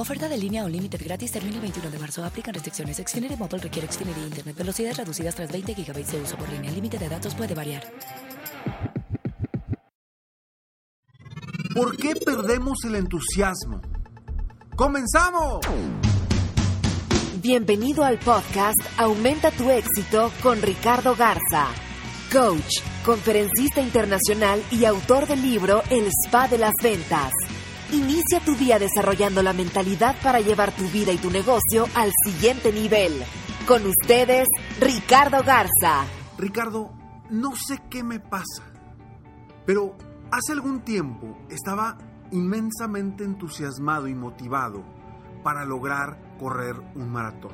Oferta de línea o límite gratis termina el 21 de marzo. Aplican restricciones. Xfinity Mobile requiere Xfinity Internet. Velocidades reducidas tras 20 GB de uso por línea. El límite de datos puede variar. ¿Por qué perdemos el entusiasmo? ¡Comenzamos! Bienvenido al podcast Aumenta tu éxito con Ricardo Garza, coach, conferencista internacional y autor del libro El Spa de las Ventas. Inicia tu día desarrollando la mentalidad para llevar tu vida y tu negocio al siguiente nivel. Con ustedes, Ricardo Garza. Ricardo, no sé qué me pasa, pero hace algún tiempo estaba inmensamente entusiasmado y motivado para lograr correr un maratón.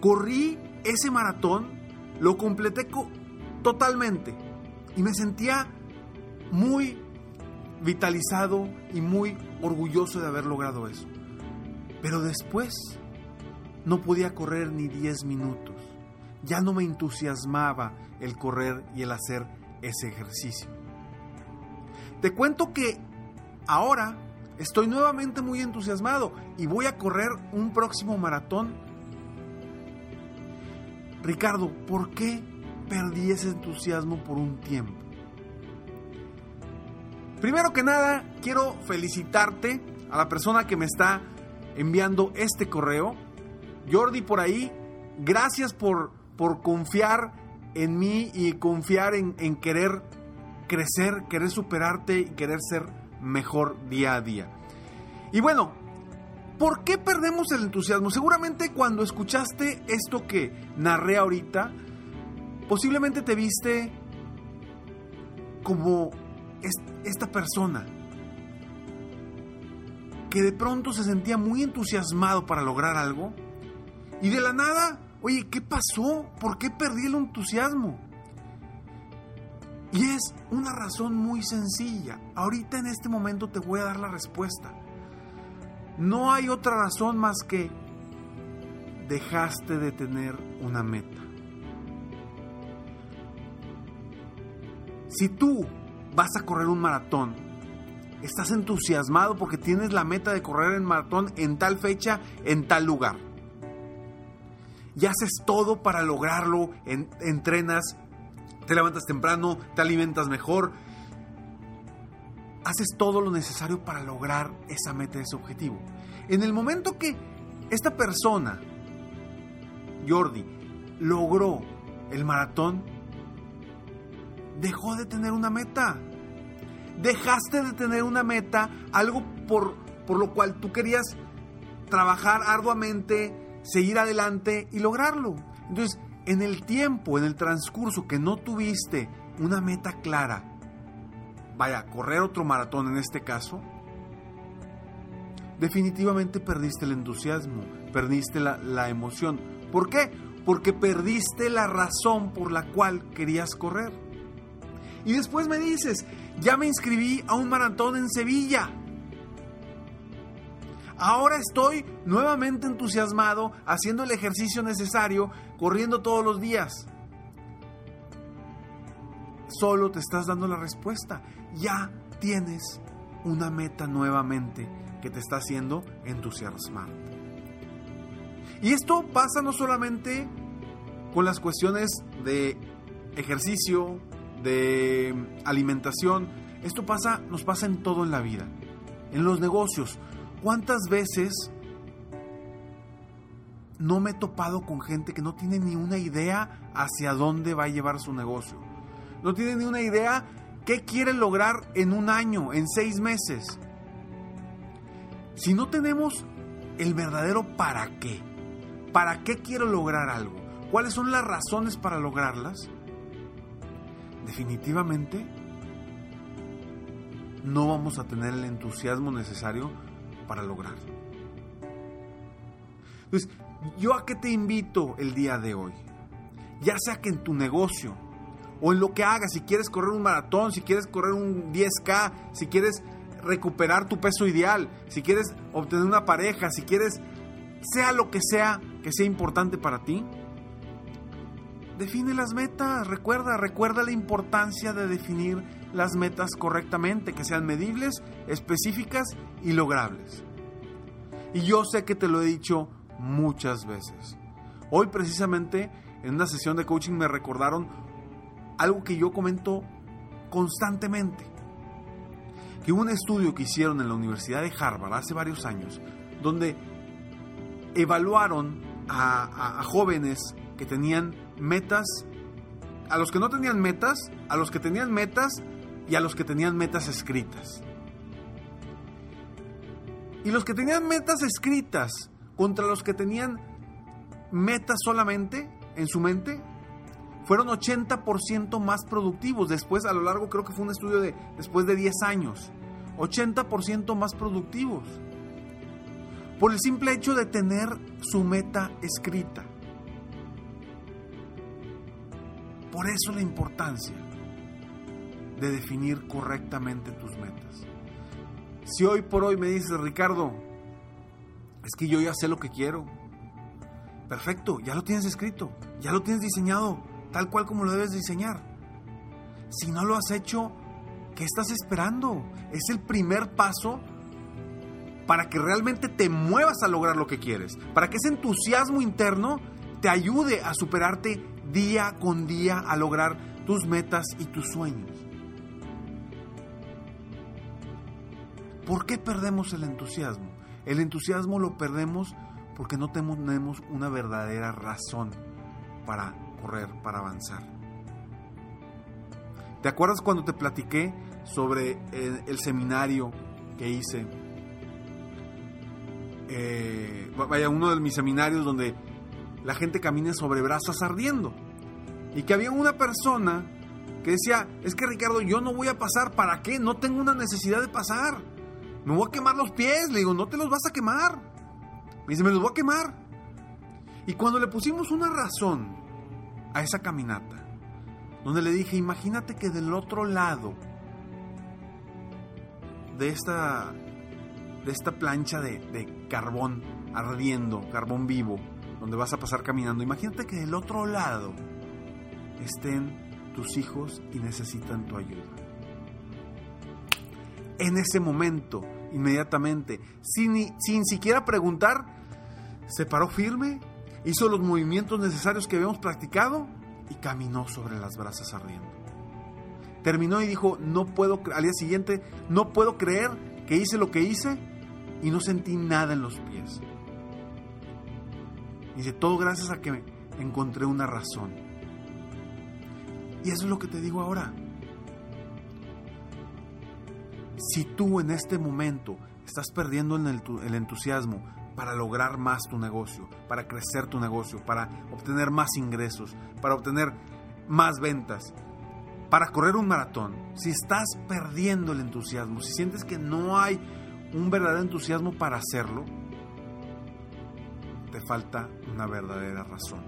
Corrí ese maratón, lo completé totalmente y me sentía muy vitalizado y muy orgulloso de haber logrado eso. Pero después no podía correr ni 10 minutos. Ya no me entusiasmaba el correr y el hacer ese ejercicio. Te cuento que ahora estoy nuevamente muy entusiasmado y voy a correr un próximo maratón. Ricardo, ¿por qué perdí ese entusiasmo por un tiempo? Primero que nada, quiero felicitarte a la persona que me está enviando este correo. Jordi, por ahí, gracias por, por confiar en mí y confiar en, en querer crecer, querer superarte y querer ser mejor día a día. Y bueno, ¿por qué perdemos el entusiasmo? Seguramente cuando escuchaste esto que narré ahorita, posiblemente te viste como esta persona que de pronto se sentía muy entusiasmado para lograr algo y de la nada, oye, ¿qué pasó? ¿Por qué perdí el entusiasmo? Y es una razón muy sencilla. Ahorita en este momento te voy a dar la respuesta. No hay otra razón más que dejaste de tener una meta. Si tú vas a correr un maratón, estás entusiasmado porque tienes la meta de correr el maratón en tal fecha, en tal lugar. Y haces todo para lograrlo, entrenas, te levantas temprano, te alimentas mejor, haces todo lo necesario para lograr esa meta, ese objetivo. En el momento que esta persona, Jordi, logró el maratón, dejó de tener una meta. Dejaste de tener una meta, algo por, por lo cual tú querías trabajar arduamente, seguir adelante y lograrlo. Entonces, en el tiempo, en el transcurso que no tuviste una meta clara, vaya, correr otro maratón en este caso, definitivamente perdiste el entusiasmo, perdiste la, la emoción. ¿Por qué? Porque perdiste la razón por la cual querías correr. Y después me dices, ya me inscribí a un maratón en Sevilla. Ahora estoy nuevamente entusiasmado haciendo el ejercicio necesario, corriendo todos los días. Solo te estás dando la respuesta. Ya tienes una meta nuevamente que te está haciendo entusiasmar. Y esto pasa no solamente con las cuestiones de ejercicio, de alimentación. Esto pasa, nos pasa en todo en la vida. En los negocios. ¿Cuántas veces no me he topado con gente que no tiene ni una idea hacia dónde va a llevar su negocio? no tiene ni una idea qué quiere lograr en un año, en seis meses. Si no tenemos el verdadero para qué, para qué quiero lograr algo, cuáles son las razones para lograrlas, definitivamente no vamos a tener el entusiasmo necesario para lograrlo. Entonces, ¿yo a qué te invito el día de hoy? Ya sea que en tu negocio o en lo que hagas, si quieres correr un maratón, si quieres correr un 10K, si quieres recuperar tu peso ideal, si quieres obtener una pareja, si quieres, sea lo que sea que sea importante para ti, define las metas, recuerda, recuerda la importancia de definir las metas correctamente, que sean medibles, específicas y logrables. Y yo sé que te lo he dicho muchas veces. Hoy precisamente en una sesión de coaching me recordaron algo que yo comento constantemente. Que hubo un estudio que hicieron en la Universidad de Harvard hace varios años, donde evaluaron a, a jóvenes que tenían metas, a los que no tenían metas, a los que tenían metas y a los que tenían metas escritas. Y los que tenían metas escritas contra los que tenían metas solamente en su mente, fueron 80% más productivos. Después, a lo largo, creo que fue un estudio de después de 10 años. 80% más productivos. Por el simple hecho de tener su meta escrita. Por eso la importancia de definir correctamente tus metas. Si hoy por hoy me dices, Ricardo, es que yo ya sé lo que quiero. Perfecto, ya lo tienes escrito, ya lo tienes diseñado, tal cual como lo debes diseñar. Si no lo has hecho, ¿qué estás esperando? Es el primer paso para que realmente te muevas a lograr lo que quieres, para que ese entusiasmo interno te ayude a superarte día con día a lograr tus metas y tus sueños. ¿Por qué perdemos el entusiasmo? El entusiasmo lo perdemos porque no tenemos una verdadera razón para correr, para avanzar. ¿Te acuerdas cuando te platiqué sobre el, seminario que hice? Eh, vaya, uno de mis seminarios donde la gente camina sobre brasas ardiendo. Y que había una persona que decía, es que Ricardo, yo no voy a pasar, ¿para qué? No tengo una necesidad de pasar. Me voy a quemar los pies. Le digo, no te los vas a quemar. Me dice, me los voy a quemar. Y cuando le pusimos una razón a esa caminata, donde le dije, imagínate que del otro lado de esta, de esta plancha de carbón ardiendo, carbón vivo, donde vas a pasar caminando, imagínate que del otro lado estén tus hijos y necesitan tu ayuda. En ese momento, inmediatamente, sin, sin siquiera preguntar, se paró firme, hizo los movimientos necesarios que habíamos practicado y caminó sobre las brasas ardiendo. Terminó y dijo, no puedo, al día siguiente, no puedo creer que hice lo que hice y no sentí nada en los pies. Dice, todo gracias a que encontré una razón. Y eso es lo que te digo ahora. Si tú en este momento estás perdiendo el, entusiasmo para lograr más tu negocio, para crecer tu negocio, para obtener más ingresos, para obtener más ventas, para correr un maratón, si estás perdiendo el entusiasmo, si sientes que no hay un verdadero entusiasmo para hacerlo, falta una verdadera razón.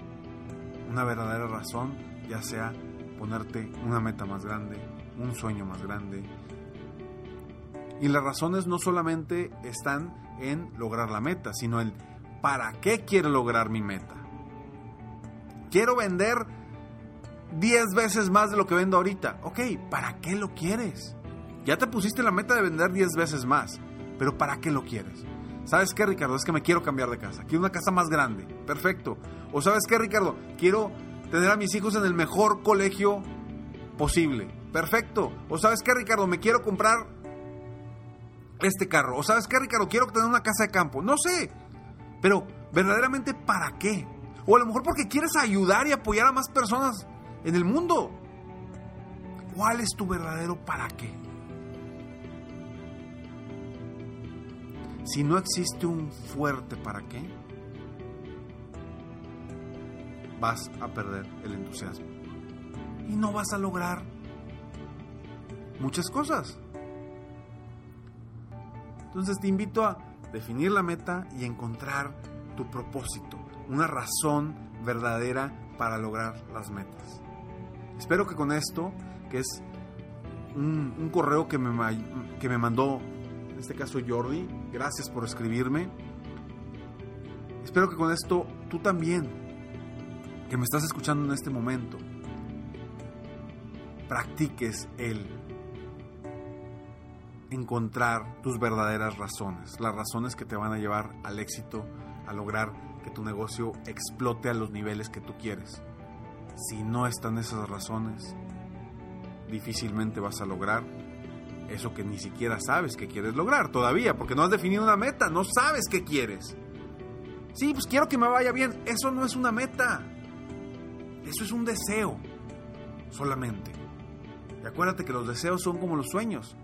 Una verdadera razón, ya sea ponerte una meta más grande, un sueño más grande. Y las razones no solamente están en lograr la meta, sino en para qué quiero lograr mi meta. Quiero vender 10 veces más de lo que vendo ahorita. Ok, ¿para qué lo quieres? Ya te pusiste la meta de vender 10 veces más, pero ¿para qué lo quieres? ¿Sabes qué, Ricardo? Es que me quiero cambiar de casa. Quiero una casa más grande. Perfecto. O ¿sabes qué, Ricardo? Quiero tener a mis hijos en el mejor colegio posible. Perfecto. O sabes qué, Ricardo, me quiero comprar este carro. O sabes qué, Ricardo, quiero tener una casa de campo. No sé. Pero, verdaderamente, ¿para qué? O a lo mejor porque quieres ayudar y apoyar a más personas en el mundo. ¿Cuál es tu verdadero para qué? Si no existe un fuerte para qué, vas a perder el entusiasmo. Y no vas a lograr muchas cosas. Entonces te invito a definir la meta y encontrar tu propósito, una razón verdadera para lograr las metas. Espero que con esto, que es un, correo que me, que me mandó, en este caso Jordi, gracias por escribirme. Espero que con esto tú también, que me estás escuchando en este momento, practiques el encontrar tus verdaderas razones, las razones que te van a llevar al éxito, a lograr que tu negocio explote a los niveles que tú quieres. Si no están esas razones, difícilmente vas a lograr eso que ni siquiera sabes que quieres lograr todavía, porque no has definido una meta, no sabes qué quieres. Sí, pues quiero que me vaya bien, eso no es una meta, eso es un deseo solamente. Y acuérdate que los deseos son como los sueños,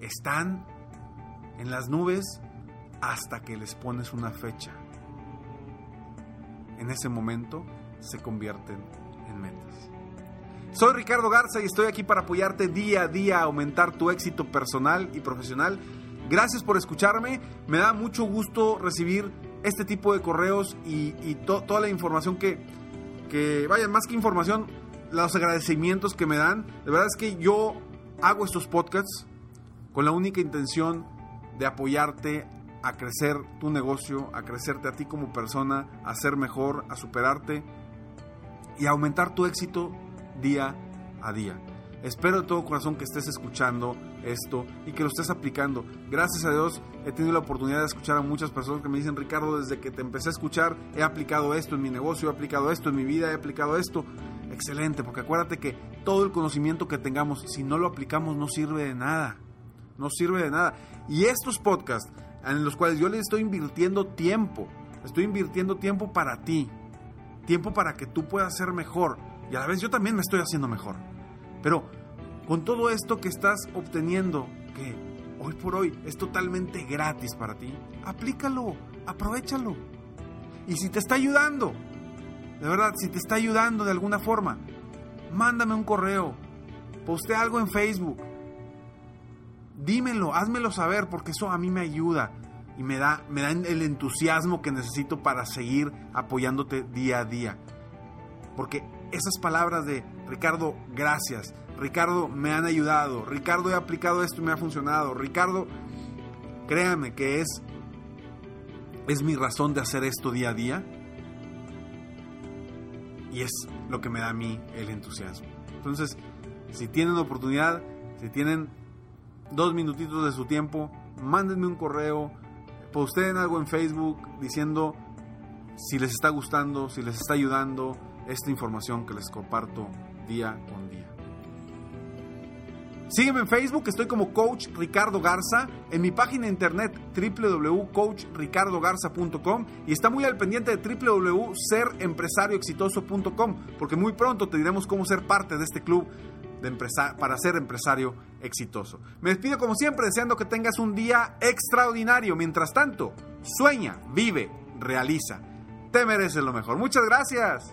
están en las nubes hasta que les pones una fecha. En ese momento se convierten en metas. Soy Ricardo Garza y estoy aquí para apoyarte día a día a aumentar tu éxito personal y profesional. Gracias por escucharme. Me da mucho gusto recibir este tipo de correos y, toda la información que, que, vaya, más que información, los agradecimientos que me dan. De verdad es que yo hago estos podcasts con la única intención de apoyarte a crecer tu negocio, a crecerte a ti como persona, a ser mejor, a superarte y a aumentar tu éxito día a día. Espero de todo corazón que estés escuchando esto y que lo estés aplicando. Gracias a Dios he tenido la oportunidad de escuchar a muchas personas que me dicen, Ricardo, desde que te empecé a escuchar he aplicado esto en mi negocio, he aplicado esto en mi vida, he aplicado esto. Excelente, porque acuérdate que todo el conocimiento que tengamos, si no lo aplicamos, no sirve de nada no sirve de nada. Y estos podcasts en los cuales yo les estoy invirtiendo tiempo, estoy invirtiendo tiempo para ti, tiempo para que tú puedas ser mejor. Y a la vez yo también me estoy haciendo mejor. Pero con todo esto que estás obteniendo, que hoy por hoy es totalmente gratis para ti, aplícalo, aprovechalo. Y si te está ayudando, de verdad, si te está ayudando de alguna forma, mándame un correo, postea algo en Facebook, dímelo, házmelo saber, porque eso a mí me ayuda y me da, me da el entusiasmo que necesito para seguir apoyándote día a día. Porque esas palabras de Ricardo, gracias, Ricardo, me han ayudado, Ricardo, he aplicado esto y me ha funcionado, Ricardo, créame que es, es mi razón de hacer esto día a día y es lo que me da a mí el entusiasmo. Entonces, si tienen oportunidad, si tienen dos minutitos de su tiempo, mándenme un correo, posteen algo en Facebook diciendo si les está gustando, si les está ayudando esta información que les comparto día con día. Sígueme en Facebook, estoy como Coach Ricardo Garza, en mi página de internet www.coachricardogarza.com y está muy al pendiente de www.serempresarioexitoso.com porque muy pronto te diremos cómo ser parte de este club para ser empresario exitoso. Me despido como siempre deseando que tengas un día extraordinario. Mientras tanto, sueña, vive, realiza. Te mereces lo mejor. Muchas gracias.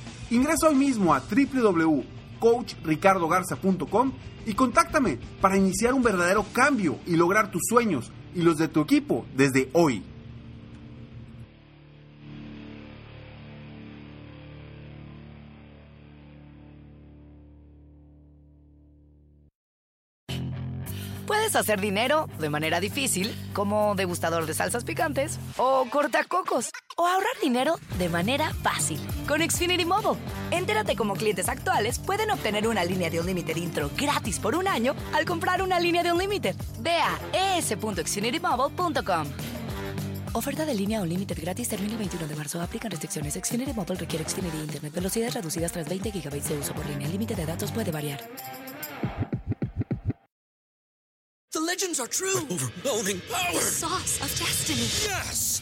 Ingresa hoy mismo a www.coachricardogarza.com y contáctame para iniciar un verdadero cambio y lograr tus sueños y los de tu equipo desde hoy. Puedes hacer dinero de manera difícil, como degustador de salsas picantes, o cortacocos, o ahorrar dinero de manera fácil con Xfinity Mobile. Entérate cómo clientes actuales pueden obtener una línea de un límite intro gratis por un año al comprar una línea de un límite. Ve a es.xfinitymobile.com. Oferta de línea o límite gratis termina el 21 de marzo. Aplican restricciones. Xfinity Mobile requiere Xfinity Internet. Velocidades reducidas tras 20 GB de uso por línea. El límite de datos puede variar. The legends are true. overwhelming power! The sauce of destiny. Yes!